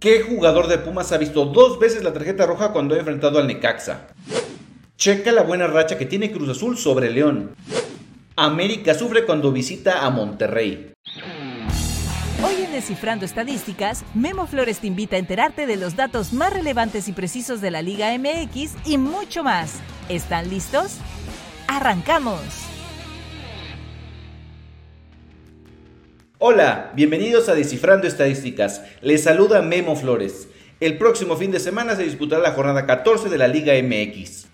¿Qué jugador de Pumas ha visto dos veces la tarjeta roja cuando ha enfrentado al Necaxa? Checa la buena racha que tiene Cruz Azul sobre León. América sufre cuando visita a Monterrey. Hoy en Descifrando Estadísticas, Memo Flores te invita a enterarte de los datos más relevantes y precisos de la Liga MX y mucho más. ¿Están listos? ¡Arrancamos! Hola, bienvenidos a Descifrando Estadísticas. Les saluda Memo Flores. El próximo fin de semana se disputará la jornada 14 de la Liga MX.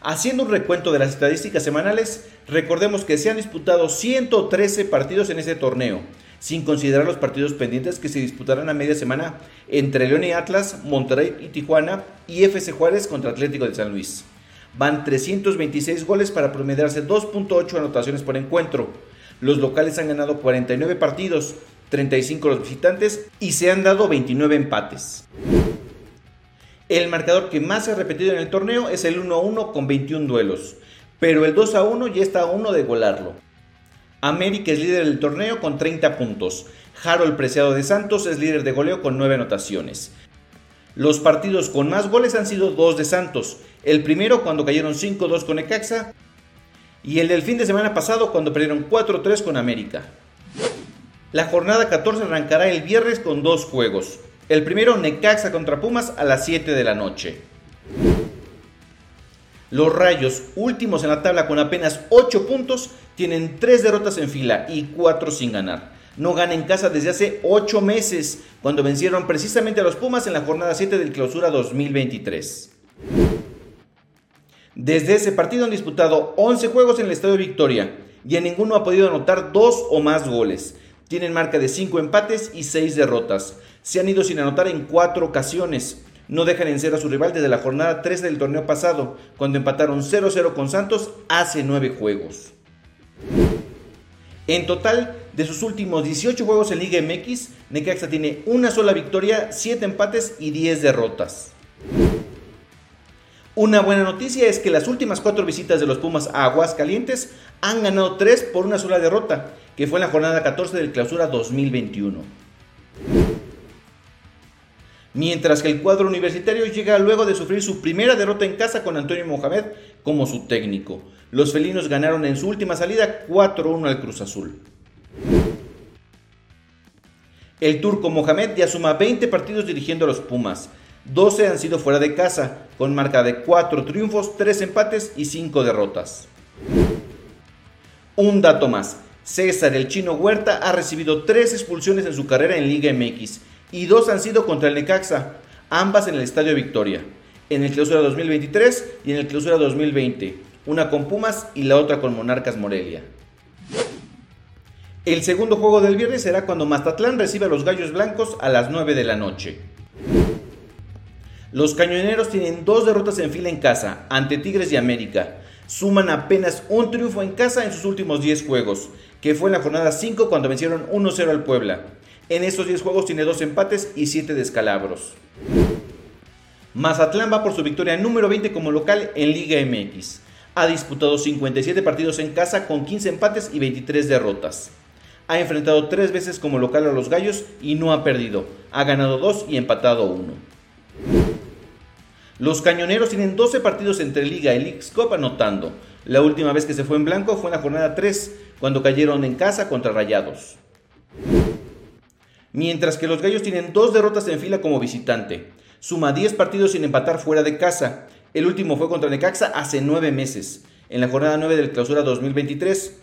Haciendo un recuento de las estadísticas semanales, recordemos que se han disputado 113 partidos en ese torneo, sin considerar los partidos pendientes que se disputarán a media semana entre León y Atlas, Monterrey y Tijuana y FC Juárez contra Atlético de San Luis. Van 326 goles para promediarse 2.8 anotaciones por encuentro. Los locales han ganado 49 partidos, 35 los visitantes y se han dado 29 empates. El marcador que más se ha repetido en el torneo es el 1-1 con 21 duelos, pero el 2-1 ya está a uno de golarlo. América es líder del torneo con 30 puntos. Harold Preciado de Santos es líder de goleo con 9 anotaciones. Los partidos con más goles han sido dos de Santos. El primero cuando cayeron 5-2 con Ecaxa y el del fin de semana pasado cuando perdieron 4-3 con América. La jornada 14 arrancará el viernes con dos juegos. El primero Necaxa contra Pumas a las 7 de la noche. Los Rayos, últimos en la tabla con apenas 8 puntos, tienen 3 derrotas en fila y 4 sin ganar. No ganan en casa desde hace 8 meses, cuando vencieron precisamente a los Pumas en la jornada 7 del clausura 2023. Desde ese partido han disputado 11 juegos en el Estadio Victoria y en ninguno ha podido anotar dos o más goles. Tienen marca de 5 empates y 6 derrotas. Se han ido sin anotar en 4 ocasiones. No dejan en cero a su rival desde la jornada 13 del torneo pasado, cuando empataron 0-0 con Santos hace 9 juegos. En total, de sus últimos 18 juegos en Liga MX, Necaxa tiene una sola victoria, 7 empates y 10 derrotas. Una buena noticia es que las últimas cuatro visitas de los Pumas a Aguascalientes han ganado tres por una sola derrota, que fue en la jornada 14 del clausura 2021. Mientras que el cuadro universitario llega luego de sufrir su primera derrota en casa con Antonio Mohamed como su técnico. Los felinos ganaron en su última salida 4-1 al Cruz Azul. El turco Mohamed ya suma 20 partidos dirigiendo a los Pumas, 12 han sido fuera de casa, con marca de 4 triunfos, 3 empates y 5 derrotas. Un dato más, César el chino Huerta ha recibido 3 expulsiones en su carrera en Liga MX y 2 han sido contra el Necaxa, ambas en el Estadio Victoria, en el Clausura 2023 y en el Clausura 2020, una con Pumas y la otra con Monarcas Morelia. El segundo juego del viernes será cuando Mazatlán reciba a los Gallos Blancos a las 9 de la noche. Los cañoneros tienen dos derrotas en fila en casa, ante Tigres y América. Suman apenas un triunfo en casa en sus últimos 10 juegos, que fue en la jornada 5 cuando vencieron 1-0 al Puebla. En estos 10 juegos tiene dos empates y 7 descalabros. Mazatlán va por su victoria número 20 como local en Liga MX. Ha disputado 57 partidos en casa con 15 empates y 23 derrotas. Ha enfrentado 3 veces como local a los Gallos y no ha perdido. Ha ganado 2 y empatado 1. Los cañoneros tienen 12 partidos entre Liga y League Cup anotando. La última vez que se fue en blanco fue en la jornada 3, cuando cayeron en casa contra Rayados. Mientras que los Gallos tienen dos derrotas en fila como visitante. Suma 10 partidos sin empatar fuera de casa. El último fue contra Necaxa hace 9 meses, en la jornada 9 del clausura 2023.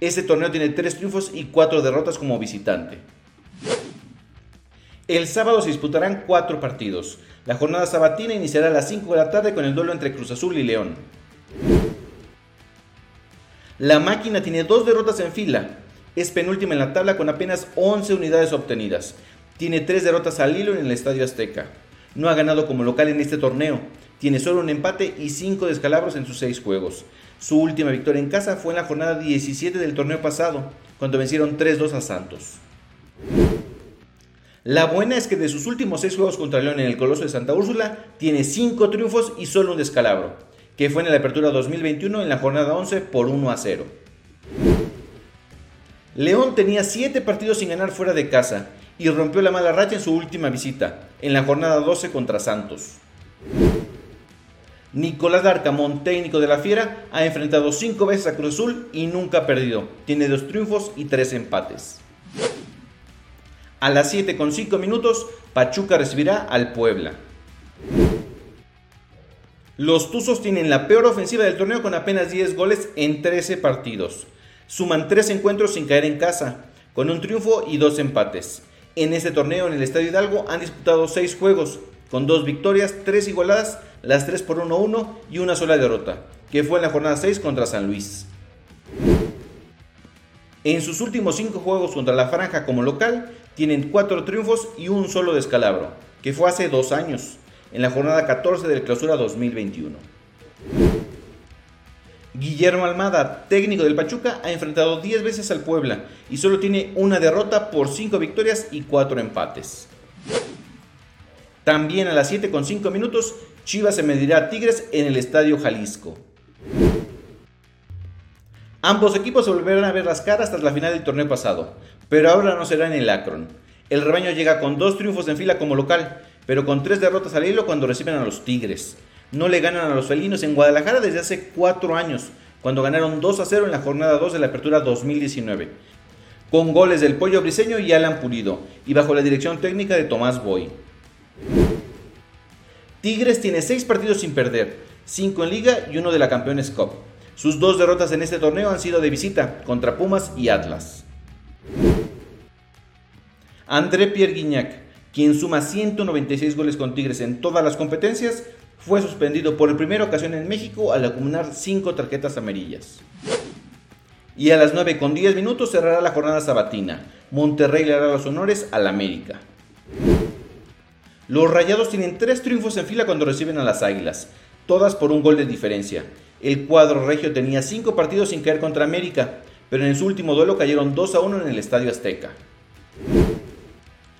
Este torneo tiene 3 triunfos y 4 derrotas como visitante. El sábado se disputarán 4 partidos. La jornada sabatina iniciará a las 5 de la tarde con el duelo entre Cruz Azul y León. La máquina tiene dos derrotas en fila. Es penúltima en la tabla con apenas 11 unidades obtenidas. Tiene tres derrotas al hilo en el Estadio Azteca. No ha ganado como local en este torneo. Tiene solo un empate y 5 descalabros en sus 6 juegos. Su última victoria en casa fue en la jornada 17 del torneo pasado, cuando vencieron 3-2 a Santos. La buena es que de sus últimos seis juegos contra León en el Coloso de Santa Úrsula, tiene 5 triunfos y solo un descalabro, que fue en la apertura 2021 en la jornada 11 por 1 a 0. León tenía 7 partidos sin ganar fuera de casa y rompió la mala racha en su última visita, en la jornada 12 contra Santos. Nicolás Darcamón, técnico de la Fiera, ha enfrentado cinco veces a Cruz Azul y nunca ha perdido. Tiene dos triunfos y tres empates. A las 7 con 5 minutos, Pachuca recibirá al Puebla. Los Tuzos tienen la peor ofensiva del torneo con apenas 10 goles en 13 partidos. Suman 3 encuentros sin caer en casa, con un triunfo y 2 empates. En este torneo en el Estadio Hidalgo han disputado 6 juegos, con 2 victorias, 3 igualadas, las 3 por 1-1 y una sola derrota, que fue en la jornada 6 contra San Luis. En sus últimos 5 juegos contra la Franja como local, tienen 4 triunfos y un solo descalabro, que fue hace 2 años en la jornada 14 del clausura 2021. Guillermo Almada, técnico del Pachuca, ha enfrentado 10 veces al Puebla y solo tiene una derrota por 5 victorias y 4 empates. También a las 7 con 5 minutos, Chivas se medirá a Tigres en el Estadio Jalisco. Ambos equipos se volverán a ver las caras tras la final del torneo pasado, pero ahora no será en el Akron. El rebaño llega con dos triunfos en fila como local, pero con tres derrotas al hilo cuando reciben a los Tigres. No le ganan a los felinos en Guadalajara desde hace cuatro años, cuando ganaron 2 a 0 en la jornada 2 de la apertura 2019, con goles del Pollo Briseño y Alan Pulido, y bajo la dirección técnica de Tomás Boy. Tigres tiene seis partidos sin perder, cinco en liga y uno de la Campeones Cup. Sus dos derrotas en este torneo han sido de visita, contra Pumas y Atlas. André Pierre Guignac, quien suma 196 goles con Tigres en todas las competencias, fue suspendido por primera ocasión en México al acumular 5 tarjetas amarillas. Y a las 9 con 10 minutos cerrará la jornada sabatina. Monterrey le hará los honores al América. Los Rayados tienen 3 triunfos en fila cuando reciben a las Águilas, todas por un gol de diferencia. El cuadro regio tenía 5 partidos sin caer contra América, pero en su último duelo cayeron 2 a 1 en el Estadio Azteca.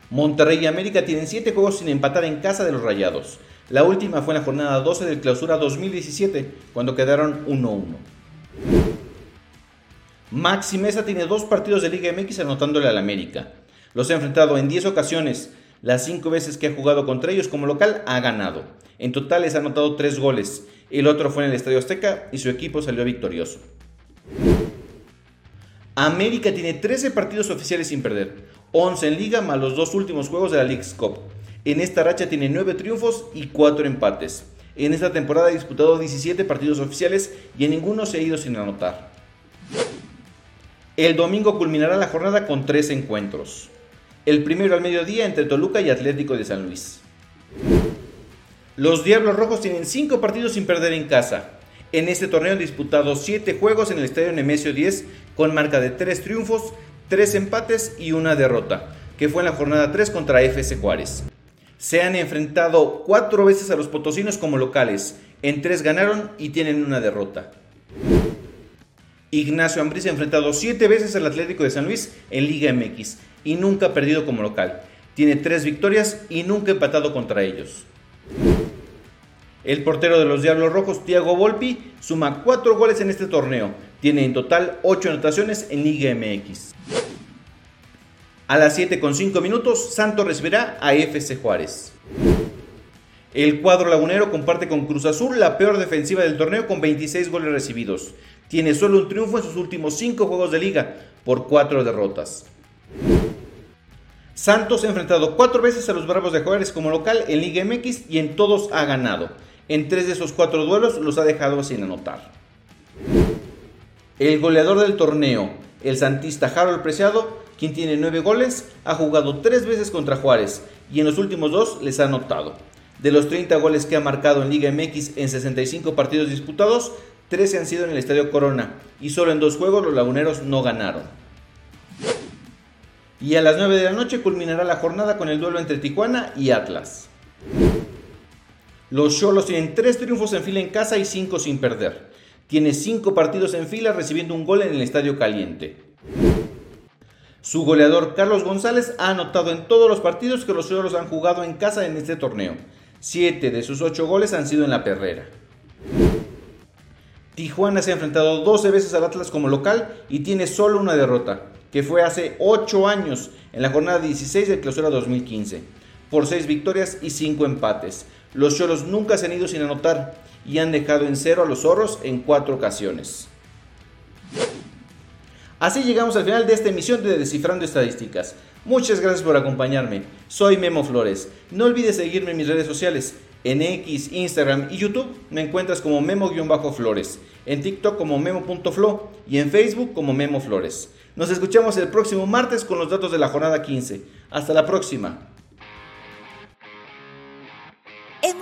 Monterrey y América tienen 7 juegos sin empatar en casa de los Rayados. La última fue en la jornada 12 del clausura 2017, cuando quedaron 1-1. Maxi Mesa tiene dos partidos de Liga MX anotándole al América. Los ha enfrentado en 10 ocasiones. Las 5 veces que ha jugado contra ellos como local ha ganado. En total les ha anotado 3 goles. El otro fue en el Estadio Azteca y su equipo salió victorioso. América tiene 13 partidos oficiales sin perder. 11 en liga más los dos últimos juegos de la League's Cup. En esta racha tiene 9 triunfos y 4 empates. En esta temporada ha disputado 17 partidos oficiales y en ninguno se ha ido sin anotar. El domingo culminará la jornada con 3 encuentros. El primero al mediodía entre Toluca y Atlético de San Luis. Los Diablos Rojos tienen 5 partidos sin perder en casa. En este torneo han disputado 7 juegos en el Estadio Nemesio 10 con marca de 3 triunfos tres empates y una derrota, que fue en la jornada 3 contra FC Juárez. Se han enfrentado cuatro veces a los potosinos como locales, en tres ganaron y tienen una derrota. Ignacio Ambriz ha enfrentado siete veces al Atlético de San Luis en Liga MX y nunca ha perdido como local. Tiene tres victorias y nunca empatado contra ellos. El portero de los Diablos Rojos, Thiago Volpi, suma cuatro goles en este torneo. Tiene en total ocho anotaciones en Liga MX. A las 7 con 5 minutos, Santos recibirá a FC Juárez. El cuadro lagunero comparte con Cruz Azul la peor defensiva del torneo con 26 goles recibidos. Tiene solo un triunfo en sus últimos 5 juegos de liga, por 4 derrotas. Santos ha enfrentado 4 veces a los Bravos de Juárez como local en Liga MX y en todos ha ganado. En 3 de esos 4 duelos los ha dejado sin anotar. El goleador del torneo, el santista Harold Preciado, quien tiene 9 goles, ha jugado 3 veces contra Juárez y en los últimos 2 les ha anotado. De los 30 goles que ha marcado en Liga MX en 65 partidos disputados, 13 han sido en el Estadio Corona y solo en dos juegos los laguneros no ganaron. Y a las 9 de la noche culminará la jornada con el duelo entre Tijuana y Atlas. Los Cholos tienen 3 triunfos en fila en casa y 5 sin perder. Tiene 5 partidos en fila recibiendo un gol en el Estadio Caliente. Su goleador Carlos González ha anotado en todos los partidos que los Cholos han jugado en casa en este torneo. Siete de sus ocho goles han sido en la perrera. Tijuana se ha enfrentado 12 veces al Atlas como local y tiene solo una derrota. que fue hace 8 años, en la jornada 16 de clausura 2015, por 6 victorias y 5 empates. Los Cholos nunca se han ido sin anotar y han dejado en cero a los zorros en 4 ocasiones. Así llegamos al final de esta emisión de Descifrando Estadísticas. Muchas gracias por acompañarme. Soy Memo Flores. No olvides seguirme en mis redes sociales. En X, Instagram y YouTube me encuentras como Memo-Flores. En TikTok como Memo.flo y en Facebook como Memo Flores. Nos escuchamos el próximo martes con los datos de la jornada 15. Hasta la próxima.